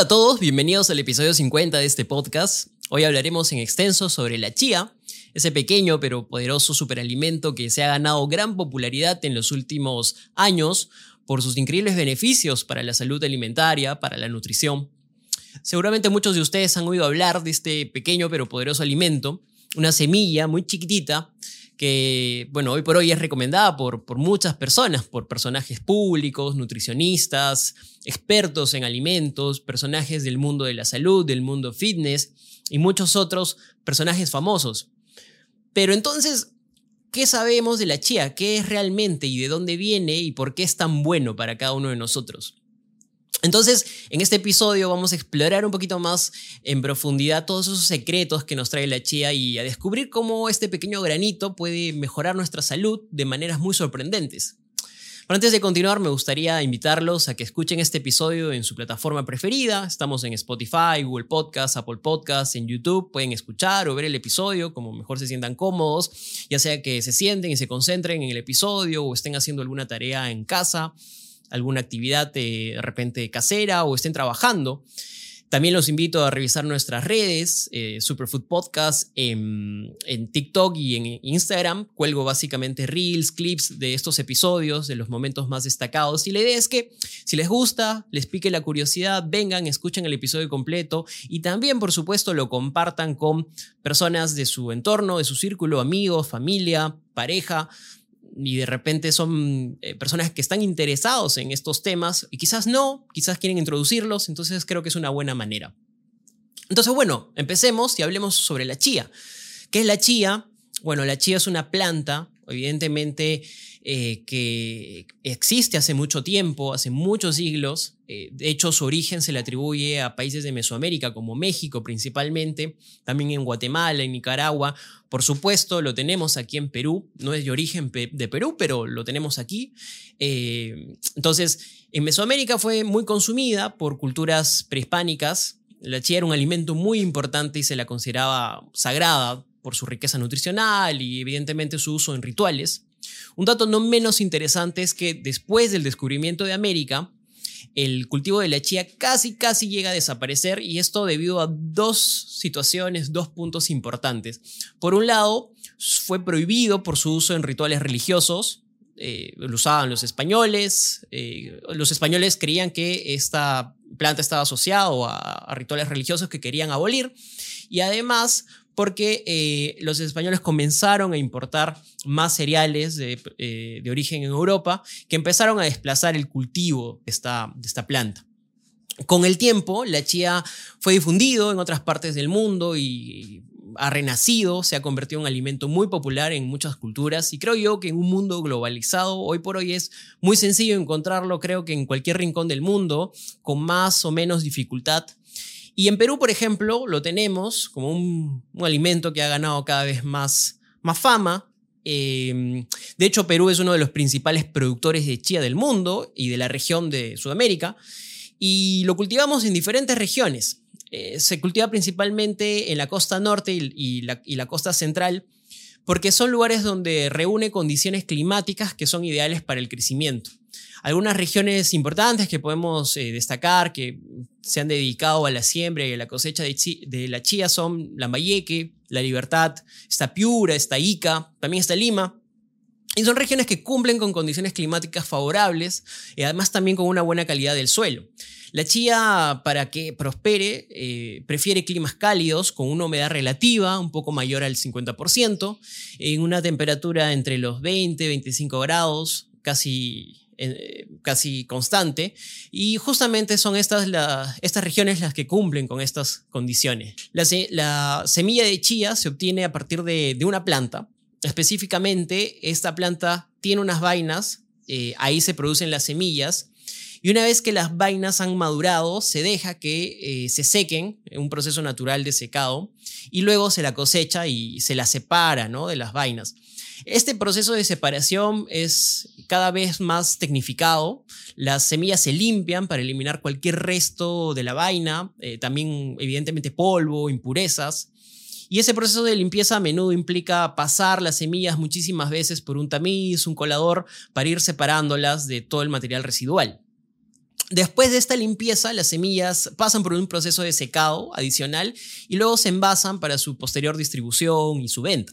Hola a todos, bienvenidos al episodio 50 de este podcast. Hoy hablaremos en extenso sobre la chía, ese pequeño pero poderoso superalimento que se ha ganado gran popularidad en los últimos años por sus increíbles beneficios para la salud alimentaria, para la nutrición. Seguramente muchos de ustedes han oído hablar de este pequeño pero poderoso alimento, una semilla muy chiquitita que, bueno, hoy por hoy es recomendada por, por muchas personas, por personajes públicos, nutricionistas, expertos en alimentos, personajes del mundo de la salud, del mundo fitness y muchos otros personajes famosos. Pero entonces, ¿qué sabemos de la chía? ¿Qué es realmente y de dónde viene y por qué es tan bueno para cada uno de nosotros? Entonces, en este episodio vamos a explorar un poquito más en profundidad todos esos secretos que nos trae la chía y a descubrir cómo este pequeño granito puede mejorar nuestra salud de maneras muy sorprendentes. Pero antes de continuar, me gustaría invitarlos a que escuchen este episodio en su plataforma preferida. Estamos en Spotify, Google Podcasts, Apple Podcasts, en YouTube. Pueden escuchar o ver el episodio como mejor se sientan cómodos, ya sea que se sienten y se concentren en el episodio o estén haciendo alguna tarea en casa alguna actividad de, repente casera o estén trabajando. También los invito a revisar nuestras redes, eh, Superfood Podcast, en, en, TikTok y en Instagram. Cuelgo básicamente reels, clips de estos episodios, de los momentos más destacados. Y la idea es que si les gusta, les pique la curiosidad, vengan, escuchen el episodio completo y también, por supuesto, lo compartan con personas de su entorno, de su círculo, amigos, familia, pareja y de repente son eh, personas que están interesados en estos temas y quizás no, quizás quieren introducirlos, entonces creo que es una buena manera. Entonces, bueno, empecemos y hablemos sobre la chía. ¿Qué es la chía? Bueno, la chía es una planta, evidentemente eh, que existe hace mucho tiempo, hace muchos siglos. Eh, de hecho, su origen se le atribuye a países de Mesoamérica, como México principalmente, también en Guatemala, en Nicaragua. Por supuesto, lo tenemos aquí en Perú. No es de origen de Perú, pero lo tenemos aquí. Eh, entonces, en Mesoamérica fue muy consumida por culturas prehispánicas. La chía era un alimento muy importante y se la consideraba sagrada por su riqueza nutricional y evidentemente su uso en rituales. Un dato no menos interesante es que después del descubrimiento de América, el cultivo de la chía casi casi llega a desaparecer y esto debido a dos situaciones, dos puntos importantes. Por un lado, fue prohibido por su uso en rituales religiosos, eh, lo usaban los españoles, eh, los españoles creían que esta planta estaba asociada a rituales religiosos que querían abolir y además porque eh, los españoles comenzaron a importar más cereales de, eh, origen en Europa que empezaron a desplazar el cultivo de esta, de esta planta. Con el tiempo, la chía fue difundido en otras partes del mundo y ha renacido, se ha convertido en un alimento muy popular en muchas culturas y creo yo que en un mundo globalizado hoy por hoy es muy sencillo encontrarlo, creo que en cualquier rincón del mundo, con más o menos dificultad y en Perú, por ejemplo, lo tenemos como un, alimento que ha ganado cada vez más, más fama. Em, de hecho, Perú es uno de los principales productores de chía del mundo y de la región de Sudamérica. Y lo cultivamos en diferentes regiones. Eh, se cultiva principalmente en la costa norte y, la, y la costa central porque son lugares donde reúne condiciones climáticas que son ideales para el crecimiento. Algunas regiones importantes que podemos eh, destacar que se han dedicado a la siembra y a la cosecha de, la chía son Lambayeque, La Libertad, está Piura, está Ica, también está Lima. Y son regiones que cumplen con condiciones climáticas favorables y además también con una buena calidad del suelo. La chía, para que prospere, eh, prefiere climas cálidos con una humedad relativa un poco mayor al 50%, en una temperatura entre los 20 y 25 grados, casi eh, casi constante y justamente son estas, estas regiones las que cumplen con estas condiciones. La, semilla de chía se obtiene a partir de, una planta. Específicamente, esta planta tiene unas vainas, eh, ahí se producen las semillas Y una vez que las vainas han madurado, se deja que eh, se sequen, un proceso natural de secado, y luego se la cosecha y se la separa ¿no? de las vainas. Este proceso de separación es cada vez más tecnificado. Las semillas se limpian para eliminar cualquier resto de la vaina, eh, también evidentemente polvo, impurezas. Y ese proceso de limpieza a menudo implica pasar las semillas muchísimas veces por un tamiz, un colador, para ir separándolas de todo el material residual. Después de esta limpieza, las semillas pasan por un proceso de secado adicional y luego se envasan para su posterior distribución y su venta.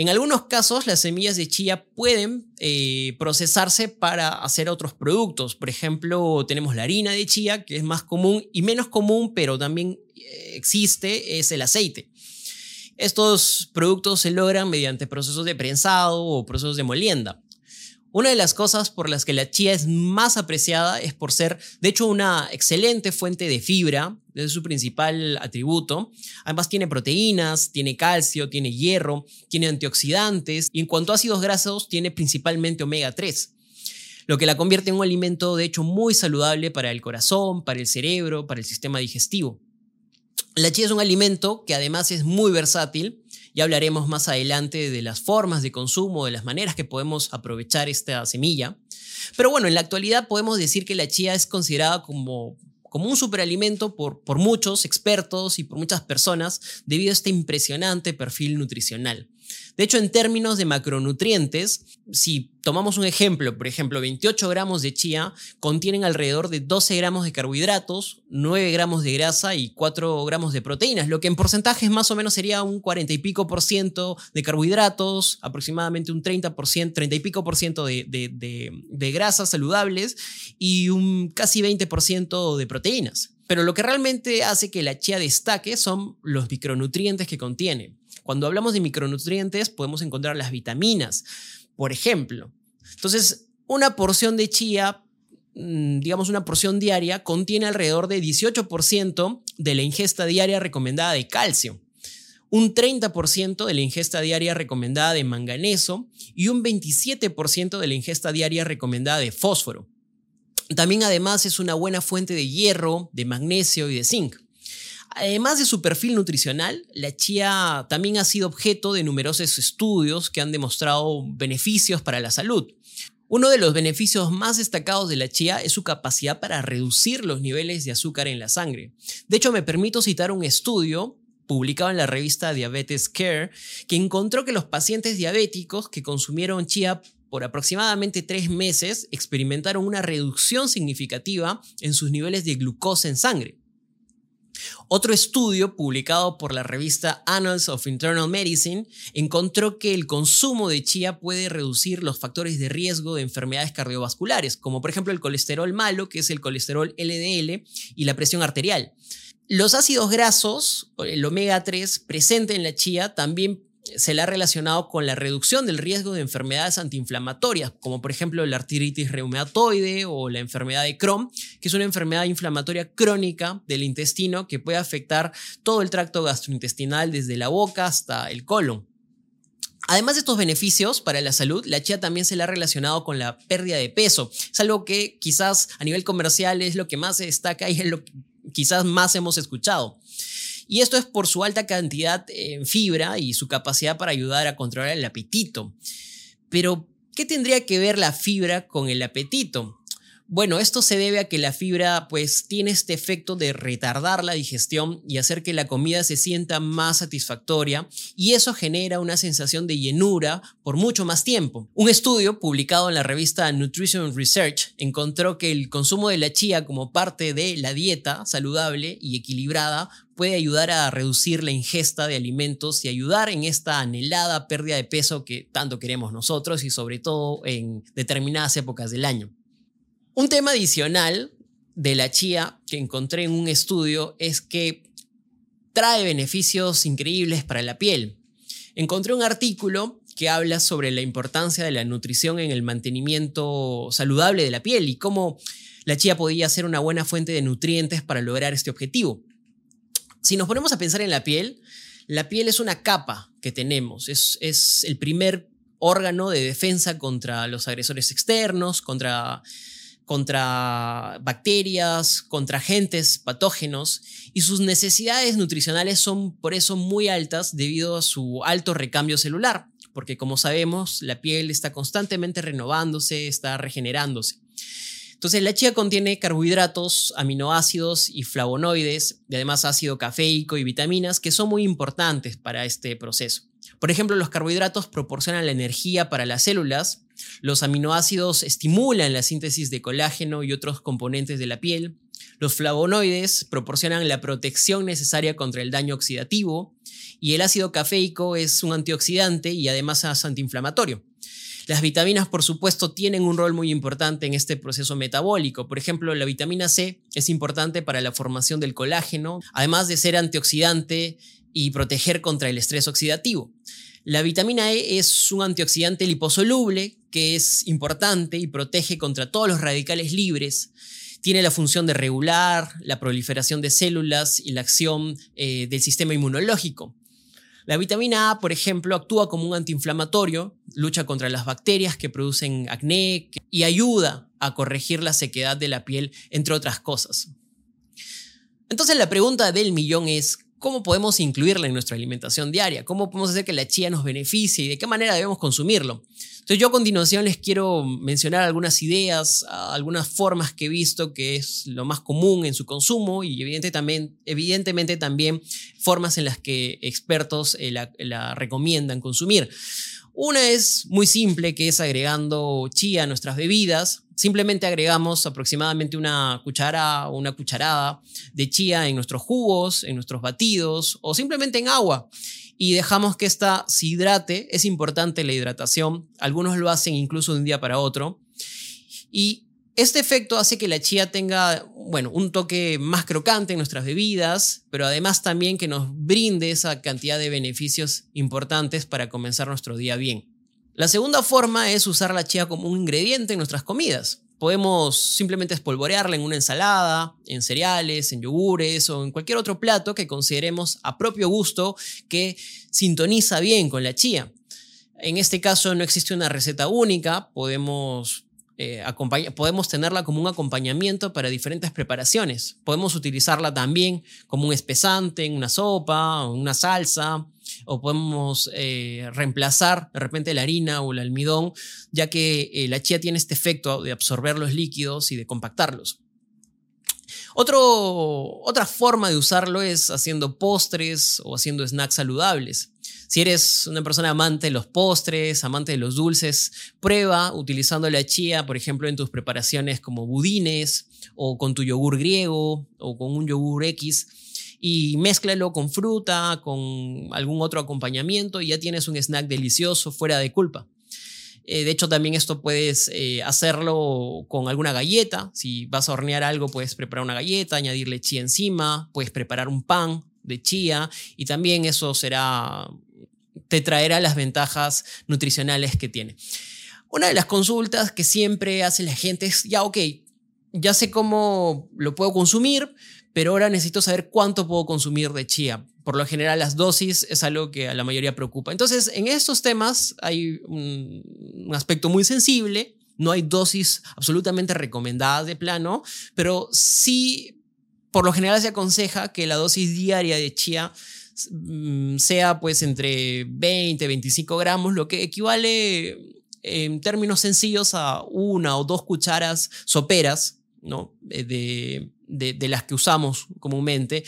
En algunos casos, las semillas de chía pueden eh, procesarse para hacer otros productos. Por ejemplo, tenemos la harina de chía, que es más común y menos común, pero también eh, existe, es el aceite. Estos productos se logran mediante procesos de prensado o procesos de molienda. Una de las cosas por las que la chía es más apreciada es por ser, de hecho, una excelente fuente de fibra, es su principal atributo. Además tiene proteínas, tiene calcio, tiene hierro, tiene antioxidantes y en cuanto a ácidos grasos tiene principalmente omega 3 lo que la convierte en un alimento de hecho muy saludable para el corazón, para el cerebro, para el sistema digestivo. La chía es un alimento que además es muy versátil. Ya hablaremos más adelante de las formas de consumo, de las maneras que podemos aprovechar esta semilla. Pero bueno, en la actualidad podemos decir que la chía es considerada como como un superalimento por, por muchos expertos y por muchas personas debido a este impresionante perfil nutricional. De hecho, en términos de macronutrientes, si tomamos un ejemplo, por ejemplo, 28 gramos de chía contienen alrededor de 12 gramos de carbohidratos, 9 gramos de grasa y 4 gramos de proteínas, lo que en porcentajes más o menos sería un 40 y pico por ciento de carbohidratos, aproximadamente un 30 por ciento, 30 y pico por ciento de, de grasas saludables y un casi 20 por ciento de proteínas. Pero lo que realmente hace que la chía destaque son los micronutrientes que contiene. Cuando hablamos de micronutrientes podemos encontrar las vitaminas, por ejemplo. Entonces, una porción de chía, mm, digamos una porción diaria, contiene alrededor de 18% de la ingesta diaria recomendada de calcio, un 30% de la ingesta diaria recomendada de manganeso y un 27% de la ingesta diaria recomendada de fósforo. También además es una buena fuente de hierro, de magnesio y de zinc. Además de su perfil nutricional, la chía también ha sido objeto de numerosos estudios que han demostrado beneficios para la salud. Uno de los beneficios más destacados de la chía es su capacidad para reducir los niveles de azúcar en la sangre. De hecho, me permito citar un estudio publicado en la revista Diabetes Care que encontró que los pacientes diabéticos que consumieron chía por aproximadamente tres meses experimentaron una reducción significativa en sus niveles de glucosa en sangre. Otro estudio publicado por la revista Annals of Internal Medicine encontró que el consumo de chía puede reducir los factores de riesgo de enfermedades cardiovasculares, como por ejemplo el colesterol malo, que es el colesterol LDL, y la presión arterial. Los ácidos grasos, el omega 3 presente en la chía, también se le ha relacionado con la reducción del riesgo de enfermedades antiinflamatorias, como por ejemplo la artritis reumatoide o la enfermedad de Crohn, que es una enfermedad inflamatoria crónica del intestino que puede afectar todo el tracto gastrointestinal desde la boca hasta el colon. Además de estos beneficios para la salud, la chía también se le ha relacionado con la pérdida de peso. Es algo que quizás a nivel comercial es lo que más se destaca y es lo que quizás más hemos escuchado. Y esto es por su alta cantidad en fibra y su capacidad para ayudar a controlar el apetito. Pero, ¿qué tendría que ver la fibra con el apetito? Bueno, esto se debe a que la fibra pues tiene este efecto de retardar la digestión y hacer que la comida se sienta más satisfactoria y eso genera una sensación de llenura por mucho más tiempo. Un estudio publicado en la revista Nutrition Research encontró que el consumo de la chía como parte de la dieta saludable y equilibrada puede ayudar a reducir la ingesta de alimentos y ayudar en esta anhelada pérdida de peso que tanto queremos nosotros y sobre todo en determinadas épocas del año. Un tema adicional de la chía que encontré en un estudio es que trae beneficios increíbles para la piel. Encontré un artículo que habla sobre la importancia de la nutrición en el mantenimiento saludable de la piel y cómo la chía podía ser una buena fuente de nutrientes para lograr este objetivo. Si nos ponemos a pensar en la piel, la piel es una capa que tenemos, es, es el primer órgano de defensa contra los agresores externos, contra contra bacterias, contra agentes patógenos y sus necesidades nutricionales son por eso muy altas debido a su alto recambio celular, porque como sabemos la piel está constantemente renovándose, está regenerándose. Entonces la chía contiene carbohidratos, aminoácidos y flavonoides, y además ácido cafeico y vitaminas que son muy importantes para este proceso. Por ejemplo, los carbohidratos proporcionan la energía para las células, los aminoácidos estimulan la síntesis de colágeno y otros componentes de la piel, los flavonoides proporcionan la protección necesaria contra el daño oxidativo y el ácido cafeico es un antioxidante y además es antiinflamatorio. Las vitaminas, por supuesto, tienen un rol muy importante en este proceso metabólico. Por ejemplo, la vitamina C es importante para la formación del colágeno, además de ser antioxidante y proteger contra el estrés oxidativo. La vitamina E es un antioxidante liposoluble que es importante y protege contra todos los radicales libres. Tiene la función de regular la proliferación de células y la acción eh, del sistema inmunológico. La vitamina A, por ejemplo, actúa como un antiinflamatorio, lucha contra las bacterias que producen acné y ayuda a corregir la sequedad de la piel, entre otras cosas. Entonces la pregunta del millón es, ¿cómo podemos incluirla en nuestra alimentación diaria? ¿Cómo podemos hacer que la chía nos beneficie y de qué manera debemos consumirlo? Entonces yo a continuación les quiero mencionar algunas ideas, algunas formas que he visto que es lo más común en su consumo y evidentemente también formas en las que expertos eh, la, recomiendan consumir. Una es muy simple, que es agregando chía a nuestras bebidas. Simplemente agregamos aproximadamente una cuchara o una cucharada de chía en nuestros jugos, en nuestros batidos o simplemente en agua y dejamos que esta se hidrate. Es importante la hidratación. Algunos lo hacen incluso de un día para otro. Y este efecto hace que la chía tenga, bueno, un toque más crocante en nuestras bebidas, pero además también que nos brinde esa cantidad de beneficios importantes para comenzar nuestro día bien. La segunda forma es usar la chía como un ingrediente en nuestras comidas. Podemos simplemente espolvorearla en una ensalada, en cereales, en yogures o en cualquier otro plato que consideremos a propio gusto que sintoniza bien con la chía. En este caso no existe una receta única, podemos, eh, podemos tenerla como un acompañamiento para diferentes preparaciones. Podemos utilizarla también como un espesante en una sopa o una salsa o podemos eh, reemplazar de repente la harina o el almidón, ya que eh, la chía tiene este efecto de absorber los líquidos y de compactarlos. otra forma de usarlo es haciendo postres o haciendo snacks saludables. Si eres una persona amante de los postres, amante de los dulces, prueba utilizando la chía, por ejemplo, en tus preparaciones como budines o con tu yogur griego o con un yogur X y mézclalo con fruta, con algún otro acompañamiento y ya tienes un snack delicioso fuera de culpa. Eh, de hecho, también esto puedes eh, hacerlo con alguna galleta. Si vas a hornear algo, puedes preparar una galleta, añadirle chía encima, puedes preparar un pan de chía y también eso será, te traerá las ventajas nutricionales que tiene. Una de las consultas que siempre hace la gente es, ya, ok, ya sé cómo lo puedo consumir, pero ahora necesito saber cuánto puedo consumir de chía. Por lo general, las dosis es algo que a la mayoría preocupa. Entonces, en estos temas hay un, aspecto muy sensible. No hay dosis absolutamente recomendadas de plano, pero sí, por lo general se aconseja que la dosis diaria de chía mm, sea pues entre 20 y 25 gramos, lo que equivale en términos sencillos a una o dos cucharas soperas ¿no? de, de, las que usamos comúnmente.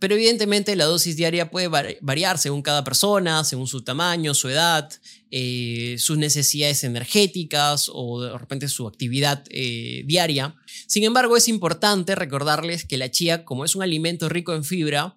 Pero evidentemente la dosis diaria puede variar según cada persona, según su tamaño, su edad, eh, sus necesidades energéticas o de repente su actividad eh, diaria. Sin embargo, es importante recordarles que la chía, como es un alimento rico en fibra,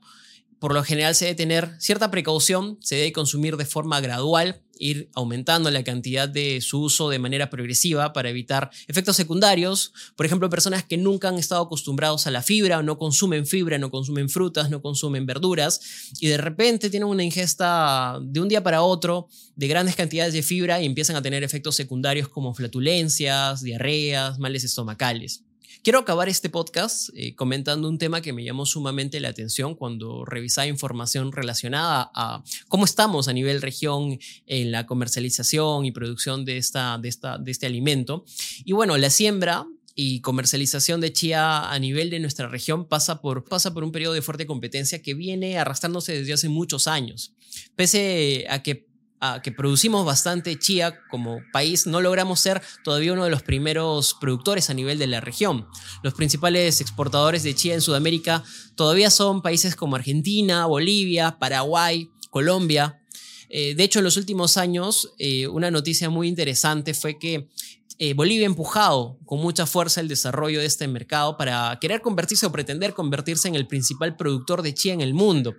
por lo general se debe tener cierta precaución, se debe consumir de forma gradual ir aumentando la cantidad de su uso de manera progresiva para evitar efectos secundarios. Por ejemplo, personas que nunca han estado acostumbrados a la fibra, o no consumen fibra, no consumen frutas, no consumen verduras y de repente tienen una ingesta de un día para otro de grandes cantidades de fibra y empiezan a tener efectos secundarios como flatulencias, diarreas, males estomacales. Quiero acabar este podcast eh, comentando un tema que me llamó sumamente la atención cuando revisaba información relacionada a cómo estamos a nivel región en la comercialización y producción de, esta, de, esta, de este alimento. Y bueno, la siembra y comercialización de chía a nivel de nuestra región pasa por, pasa por un periodo de fuerte competencia que viene arrastrándose desde hace muchos años. Pese a que, a que producimos bastante chía como país, no logramos ser todavía uno de los primeros productores a nivel de la región. Los principales exportadores de chía en Sudamérica todavía son países como Argentina, Bolivia, Paraguay, Colombia. Eh, de hecho, en los últimos años, eh, una noticia muy interesante fue que eh, Bolivia ha empujado con mucha fuerza el desarrollo de este mercado para querer convertirse o pretender convertirse en el principal productor de chía en el mundo.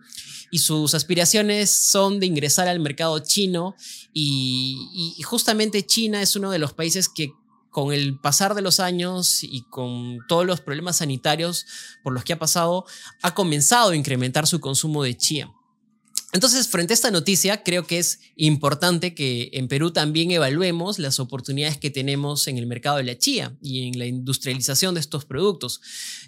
Y sus aspiraciones son de ingresar al mercado chino y, y justamente China es uno de los países que con el pasar de los años y con todos los problemas sanitarios por los que ha pasado, ha comenzado a incrementar su consumo de chía. Entonces, frente a esta noticia, creo que es importante que en Perú también evaluemos las oportunidades que tenemos en el mercado de la chía y en la industrialización de estos productos.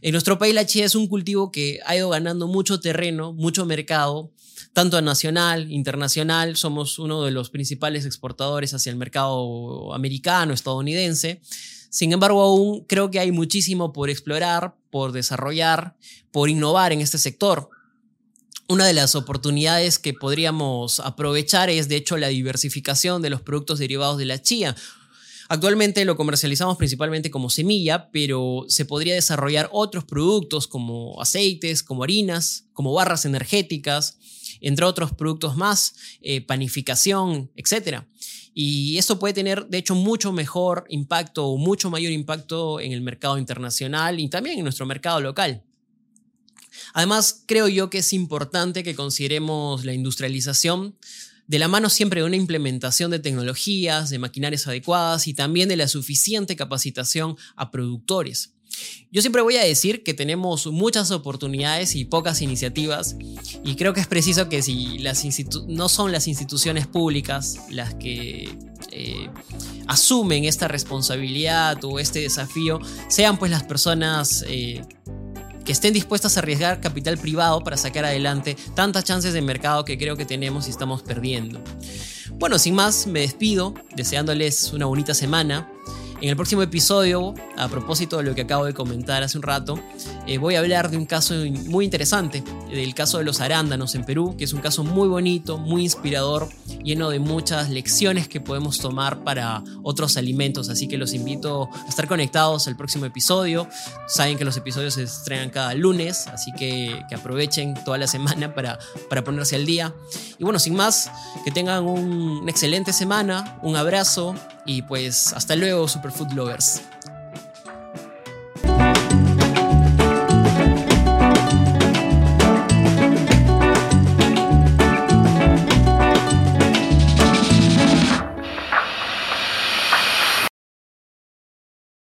En nuestro país la chía es un cultivo que ha ido ganando mucho terreno, mucho mercado, tanto nacional, internacional. Somos uno de los principales exportadores hacia el mercado americano, estadounidense. Sin embargo, aún creo que hay muchísimo por explorar, por desarrollar, por innovar en este sector una de las oportunidades que podríamos aprovechar es, de hecho, la diversificación de los productos derivados de la chía. Actualmente lo comercializamos principalmente como semilla, pero se podría desarrollar otros productos como aceites, como harinas, como barras energéticas, entre otros productos más, eh, panificación, etc. Y esto puede tener, de hecho, mucho mejor impacto o mucho mayor impacto en el mercado internacional y también en nuestro mercado local. Además, creo yo que es importante que consideremos la industrialización de la mano siempre de una implementación de tecnologías, de maquinarias adecuadas y también de la suficiente capacitación a productores. Yo siempre voy a decir que tenemos muchas oportunidades y pocas iniciativas y creo que es preciso que si las no son las instituciones públicas las que eh, asumen esta responsabilidad o este desafío, sean pues las personas eh, que estén dispuestas a arriesgar capital privado para sacar adelante tantas chances de mercado que creo que tenemos y estamos perdiendo. Bueno, sin más, me despido deseándoles una bonita semana. En el próximo episodio, a propósito de lo que acabo de comentar hace un rato, eh, voy a hablar de un caso muy interesante, del caso de los arándanos en Perú, que es un caso muy bonito, muy inspirador, lleno de muchas lecciones que podemos tomar para otros alimentos. Así que los invito a estar conectados al próximo episodio. Saben que los episodios se estrenan cada lunes, así que, aprovechen toda la semana para, para ponerse al día. Y bueno, sin más, que tengan una excelente semana, un abrazo y pues hasta luego, Superfood Lovers.